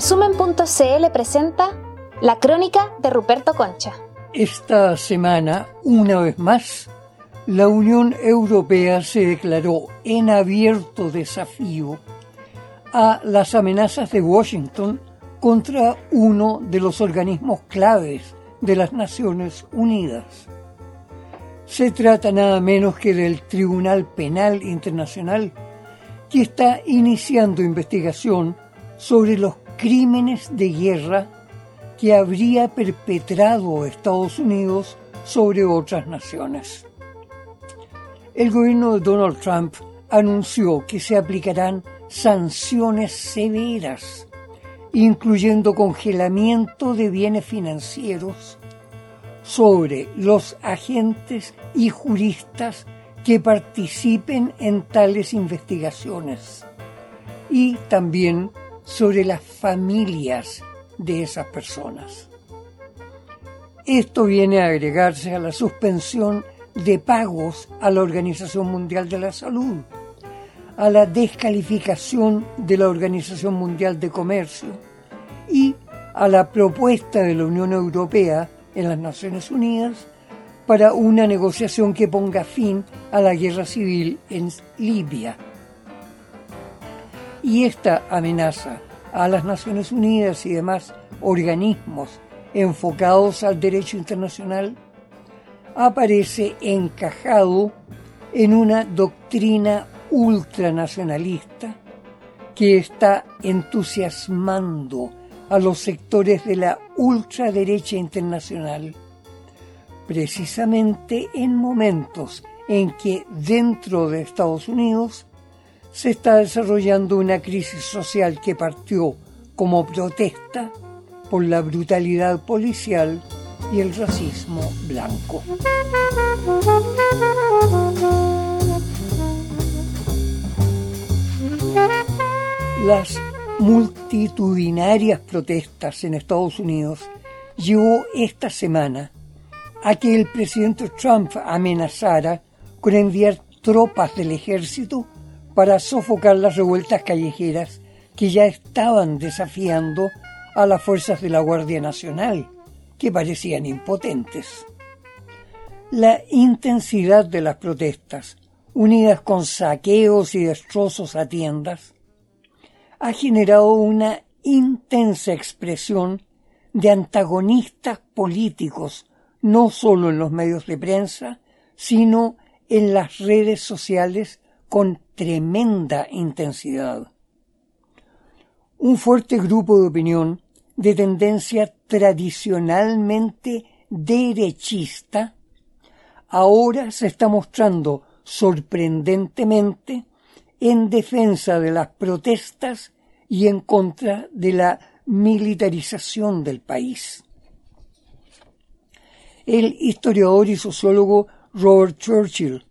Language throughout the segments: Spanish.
Resumen.cl presenta La Crónica de Ruperto Concha. Esta semana, una vez más, la Unión Europea se declaró en abierto desafío a las amenazas de Washington contra uno de los organismos claves de las Naciones Unidas. Se trata nada menos que del Tribunal Penal Internacional, que está iniciando investigación sobre los crímenes de guerra que habría perpetrado Estados Unidos sobre otras naciones. El gobierno de Donald Trump anunció que se aplicarán sanciones severas, incluyendo congelamiento de bienes financieros sobre los agentes y juristas que participen en tales investigaciones y también sobre las familias de esas personas. Esto viene a agregarse a la suspensión de pagos a la Organización Mundial de la Salud, a la descalificación de la Organización Mundial de Comercio y a la propuesta de la Unión Europea en las Naciones Unidas para una negociación que ponga fin a la guerra civil en Libia. Y esta amenaza a las Naciones Unidas y demás organismos enfocados al derecho internacional aparece encajado en una doctrina ultranacionalista que está entusiasmando a los sectores de la ultraderecha internacional, precisamente en momentos en que dentro de Estados Unidos se está desarrollando una crisis social que partió como protesta por la brutalidad policial y el racismo blanco. Las multitudinarias protestas en Estados Unidos llevó esta semana a que el presidente Trump amenazara con enviar tropas del ejército para sofocar las revueltas callejeras que ya estaban desafiando a las fuerzas de la Guardia Nacional, que parecían impotentes. La intensidad de las protestas, unidas con saqueos y destrozos a tiendas, ha generado una intensa expresión de antagonistas políticos, no solo en los medios de prensa, sino en las redes sociales con tremenda intensidad. Un fuerte grupo de opinión de tendencia tradicionalmente derechista ahora se está mostrando sorprendentemente en defensa de las protestas y en contra de la militarización del país. El historiador y sociólogo Robert Churchill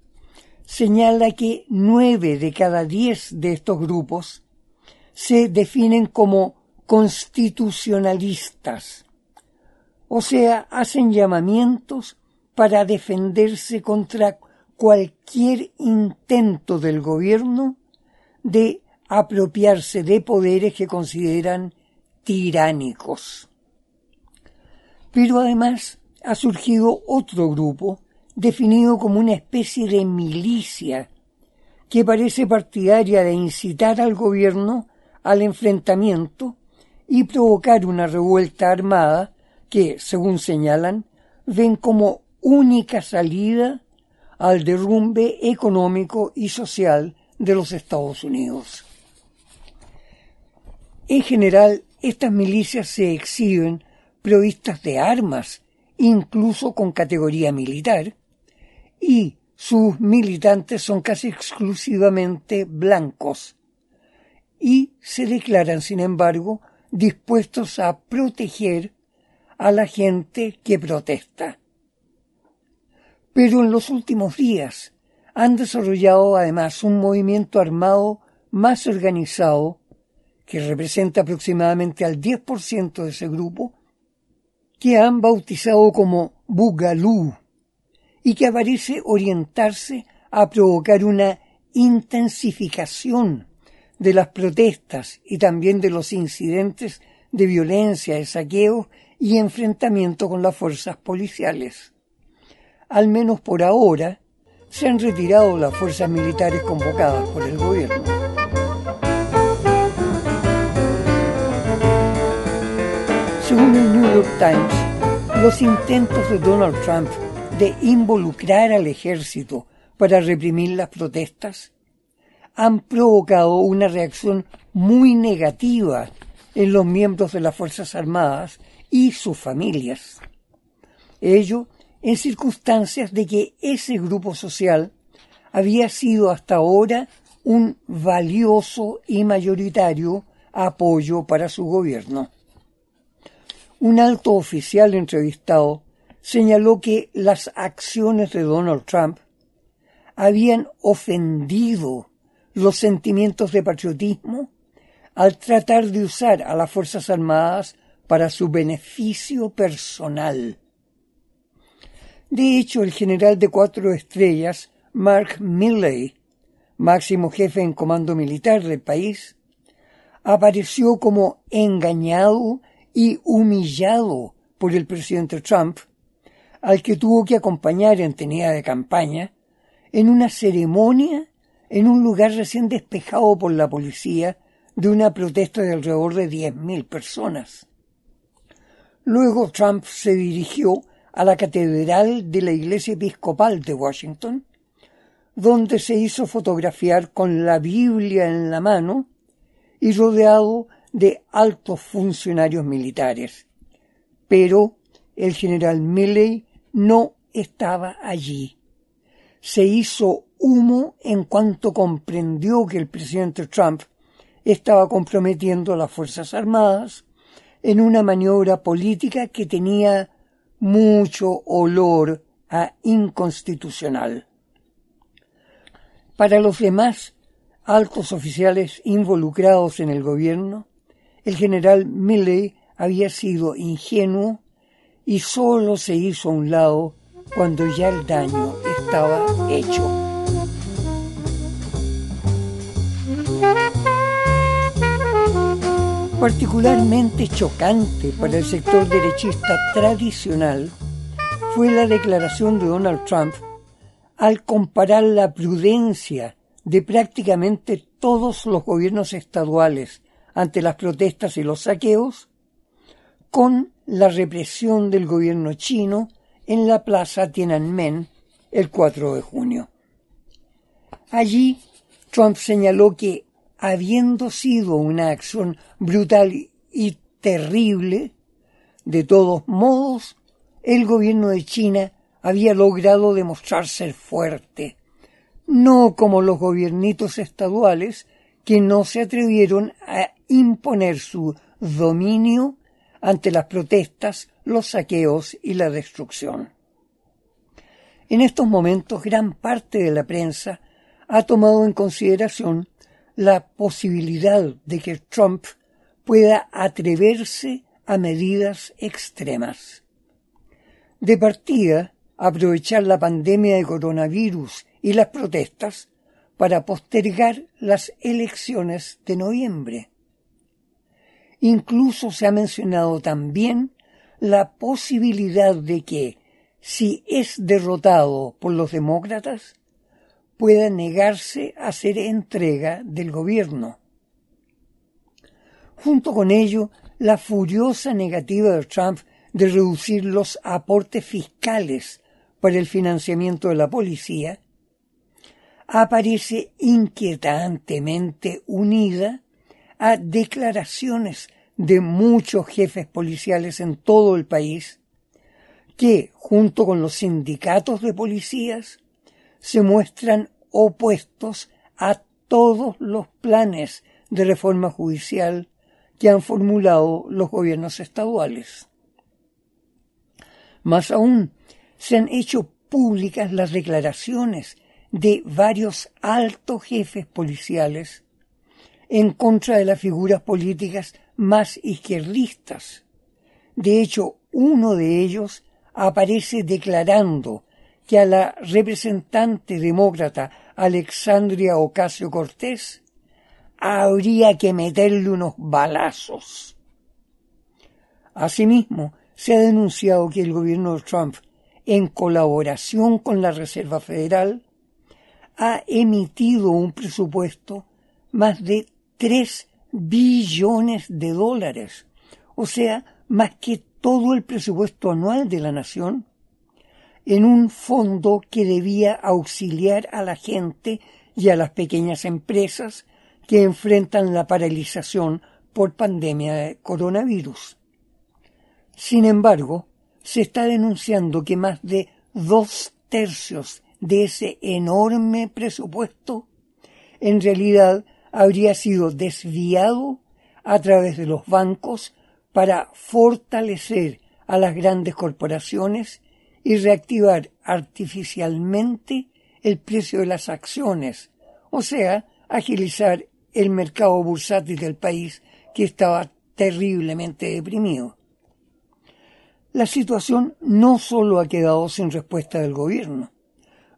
señala que nueve de cada diez de estos grupos se definen como constitucionalistas, o sea, hacen llamamientos para defenderse contra cualquier intento del gobierno de apropiarse de poderes que consideran tiránicos. Pero además ha surgido otro grupo definido como una especie de milicia que parece partidaria de incitar al gobierno al enfrentamiento y provocar una revuelta armada que, según señalan, ven como única salida al derrumbe económico y social de los Estados Unidos. En general, estas milicias se exhiben provistas de armas, incluso con categoría militar, y sus militantes son casi exclusivamente blancos, y se declaran, sin embargo, dispuestos a proteger a la gente que protesta. Pero en los últimos días han desarrollado además un movimiento armado más organizado, que representa aproximadamente al 10% de ese grupo, que han bautizado como Bugalú y que parece orientarse a provocar una intensificación de las protestas y también de los incidentes de violencia, de saqueo y enfrentamiento con las fuerzas policiales. Al menos por ahora, se han retirado las fuerzas militares convocadas por el gobierno. Según el New York Times, los intentos de Donald Trump de involucrar al ejército para reprimir las protestas han provocado una reacción muy negativa en los miembros de las Fuerzas Armadas y sus familias. Ello en circunstancias de que ese grupo social había sido hasta ahora un valioso y mayoritario apoyo para su gobierno. Un alto oficial entrevistado señaló que las acciones de Donald Trump habían ofendido los sentimientos de patriotismo al tratar de usar a las Fuerzas Armadas para su beneficio personal. De hecho, el general de cuatro estrellas, Mark Milley, máximo jefe en comando militar del país, apareció como engañado y humillado por el presidente Trump, al que tuvo que acompañar en tenida de campaña, en una ceremonia en un lugar recién despejado por la policía de una protesta de alrededor de 10.000 personas. Luego Trump se dirigió a la catedral de la Iglesia Episcopal de Washington, donde se hizo fotografiar con la Biblia en la mano y rodeado de altos funcionarios militares. Pero el general Milley no estaba allí. Se hizo humo en cuanto comprendió que el presidente Trump estaba comprometiendo a las Fuerzas Armadas en una maniobra política que tenía mucho olor a inconstitucional. Para los demás altos oficiales involucrados en el gobierno, el general Milley había sido ingenuo y solo se hizo a un lado cuando ya el daño estaba hecho. Particularmente chocante para el sector derechista tradicional fue la declaración de Donald Trump al comparar la prudencia de prácticamente todos los gobiernos estaduales ante las protestas y los saqueos con la represión del gobierno chino en la plaza Tiananmen el 4 de junio. Allí Trump señaló que habiendo sido una acción brutal y terrible, de todos modos, el gobierno de China había logrado demostrar ser fuerte, no como los gobiernitos estaduales que no se atrevieron a imponer su dominio ante las protestas, los saqueos y la destrucción. En estos momentos gran parte de la prensa ha tomado en consideración la posibilidad de que Trump pueda atreverse a medidas extremas. De partida, aprovechar la pandemia de coronavirus y las protestas para postergar las elecciones de noviembre. Incluso se ha mencionado también la posibilidad de que, si es derrotado por los demócratas, pueda negarse a hacer entrega del gobierno. Junto con ello, la furiosa negativa de Trump de reducir los aportes fiscales para el financiamiento de la policía aparece inquietantemente unida a declaraciones de muchos jefes policiales en todo el país que, junto con los sindicatos de policías, se muestran opuestos a todos los planes de reforma judicial que han formulado los gobiernos estaduales. Más aún, se han hecho públicas las declaraciones de varios altos jefes policiales en contra de las figuras políticas más izquierdistas. De hecho, uno de ellos aparece declarando que a la representante demócrata Alexandria Ocasio Cortés habría que meterle unos balazos. Asimismo, se ha denunciado que el gobierno de Trump, en colaboración con la Reserva Federal, ha emitido un presupuesto más de 3 billones de dólares, o sea, más que todo el presupuesto anual de la nación, en un fondo que debía auxiliar a la gente y a las pequeñas empresas que enfrentan la paralización por pandemia de coronavirus. Sin embargo, se está denunciando que más de dos tercios de ese enorme presupuesto en realidad habría sido desviado a través de los bancos para fortalecer a las grandes corporaciones y reactivar artificialmente el precio de las acciones, o sea, agilizar el mercado bursátil del país que estaba terriblemente deprimido. La situación no solo ha quedado sin respuesta del gobierno,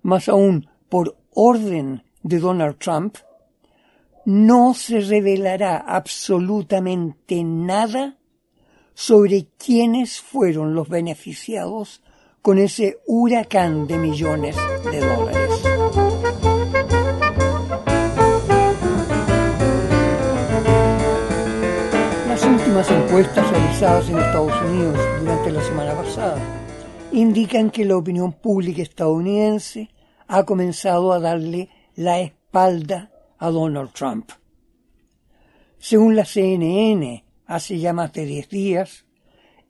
más aún por orden de Donald Trump, no se revelará absolutamente nada sobre quiénes fueron los beneficiados con ese huracán de millones de dólares. Las últimas encuestas realizadas en Estados Unidos durante la semana pasada indican que la opinión pública estadounidense ha comenzado a darle la espalda a Donald Trump. Según la CNN, hace ya más de 10 días,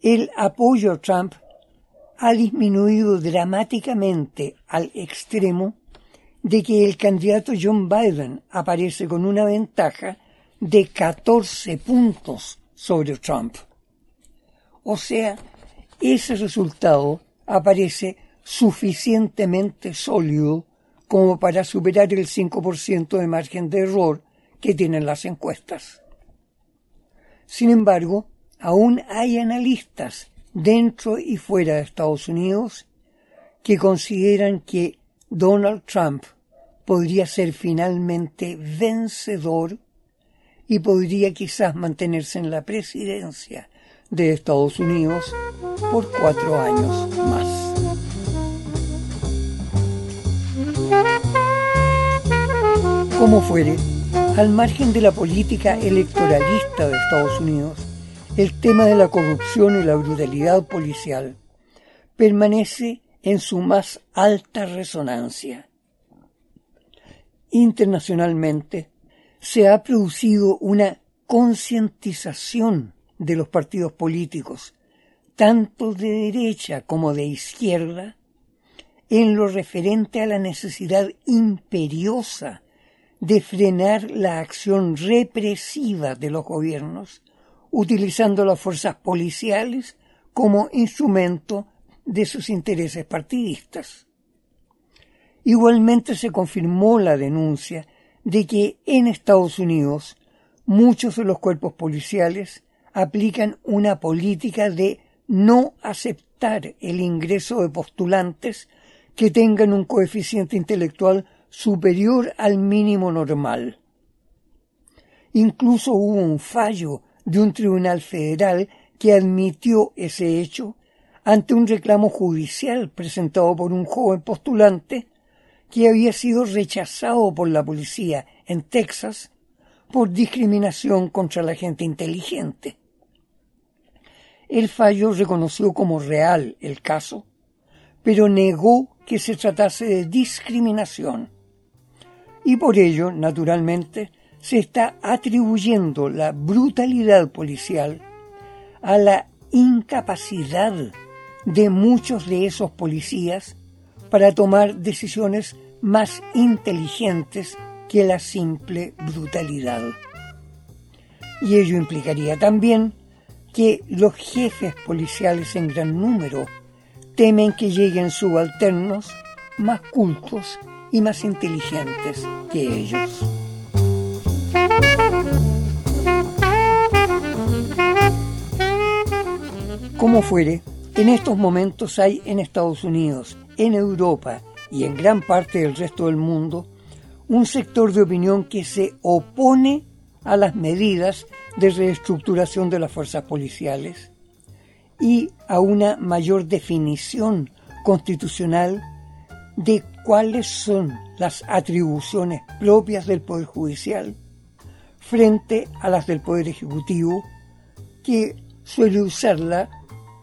el apoyo a Trump ha disminuido dramáticamente al extremo de que el candidato John Biden aparece con una ventaja de 14 puntos sobre Trump. O sea, ese resultado aparece suficientemente sólido como para superar el 5% de margen de error que tienen las encuestas. Sin embargo, aún hay analistas dentro y fuera de Estados Unidos que consideran que Donald Trump podría ser finalmente vencedor y podría quizás mantenerse en la presidencia de Estados Unidos por cuatro años más. Como fuere, al margen de la política electoralista de Estados Unidos, el tema de la corrupción y la brutalidad policial permanece en su más alta resonancia. Internacionalmente se ha producido una concientización de los partidos políticos, tanto de derecha como de izquierda, en lo referente a la necesidad imperiosa de frenar la acción represiva de los gobiernos utilizando las fuerzas policiales como instrumento de sus intereses partidistas. Igualmente se confirmó la denuncia de que en Estados Unidos muchos de los cuerpos policiales aplican una política de no aceptar el ingreso de postulantes que tengan un coeficiente intelectual superior al mínimo normal. Incluso hubo un fallo de un tribunal federal que admitió ese hecho ante un reclamo judicial presentado por un joven postulante que había sido rechazado por la policía en Texas por discriminación contra la gente inteligente. El fallo reconoció como real el caso, pero negó que se tratase de discriminación. Y por ello, naturalmente, se está atribuyendo la brutalidad policial a la incapacidad de muchos de esos policías para tomar decisiones más inteligentes que la simple brutalidad. Y ello implicaría también que los jefes policiales en gran número temen que lleguen subalternos más cultos y más inteligentes que ellos. Como fuere, en estos momentos hay en Estados Unidos, en Europa y en gran parte del resto del mundo un sector de opinión que se opone a las medidas de reestructuración de las fuerzas policiales y a una mayor definición constitucional de cuáles son las atribuciones propias del Poder Judicial frente a las del Poder Ejecutivo, que suele usarla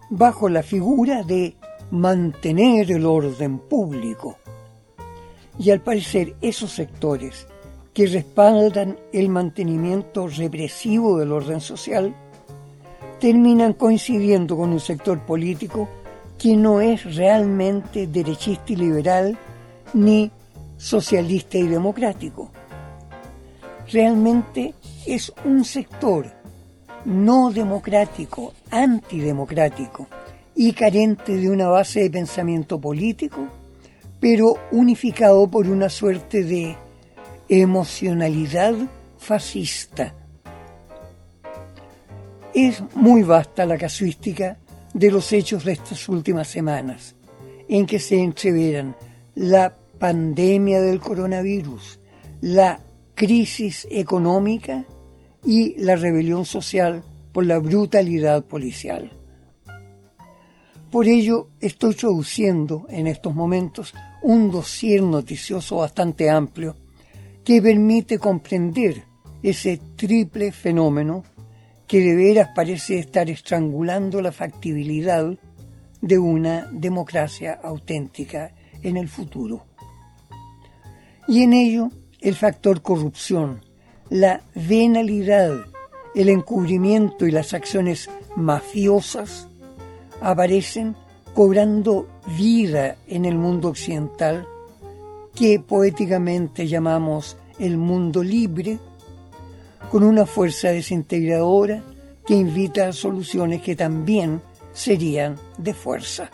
bajo la figura de mantener el orden público. Y al parecer esos sectores que respaldan el mantenimiento represivo del orden social terminan coincidiendo con un sector político que no es realmente derechista y liberal ni socialista y democrático. Realmente es un sector no democrático, antidemocrático y carente de una base de pensamiento político, pero unificado por una suerte de emocionalidad fascista. Es muy vasta la casuística de los hechos de estas últimas semanas, en que se entreveran la pandemia del coronavirus, la crisis económica y la rebelión social por la brutalidad policial. Por ello, estoy traduciendo en estos momentos un dossier noticioso bastante amplio que permite comprender ese triple fenómeno que de veras parece estar estrangulando la factibilidad de una democracia auténtica en el futuro. Y en ello el factor corrupción, la venalidad, el encubrimiento y las acciones mafiosas aparecen cobrando vida en el mundo occidental que poéticamente llamamos el mundo libre con una fuerza desintegradora que invita a soluciones que también serían de fuerza.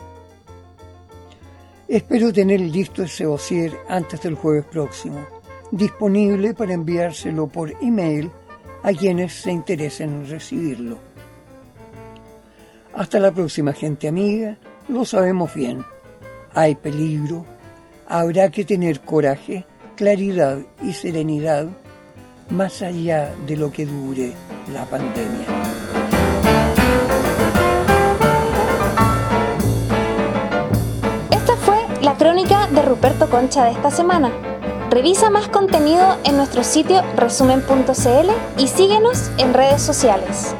Espero tener listo ese dossier antes del jueves próximo, disponible para enviárselo por email a quienes se interesen en recibirlo. Hasta la próxima gente amiga, lo sabemos bien. Hay peligro, habrá que tener coraje, claridad y serenidad más allá de lo que dure la pandemia. Esta fue la crónica de Ruperto Concha de esta semana. Revisa más contenido en nuestro sitio resumen.cl y síguenos en redes sociales.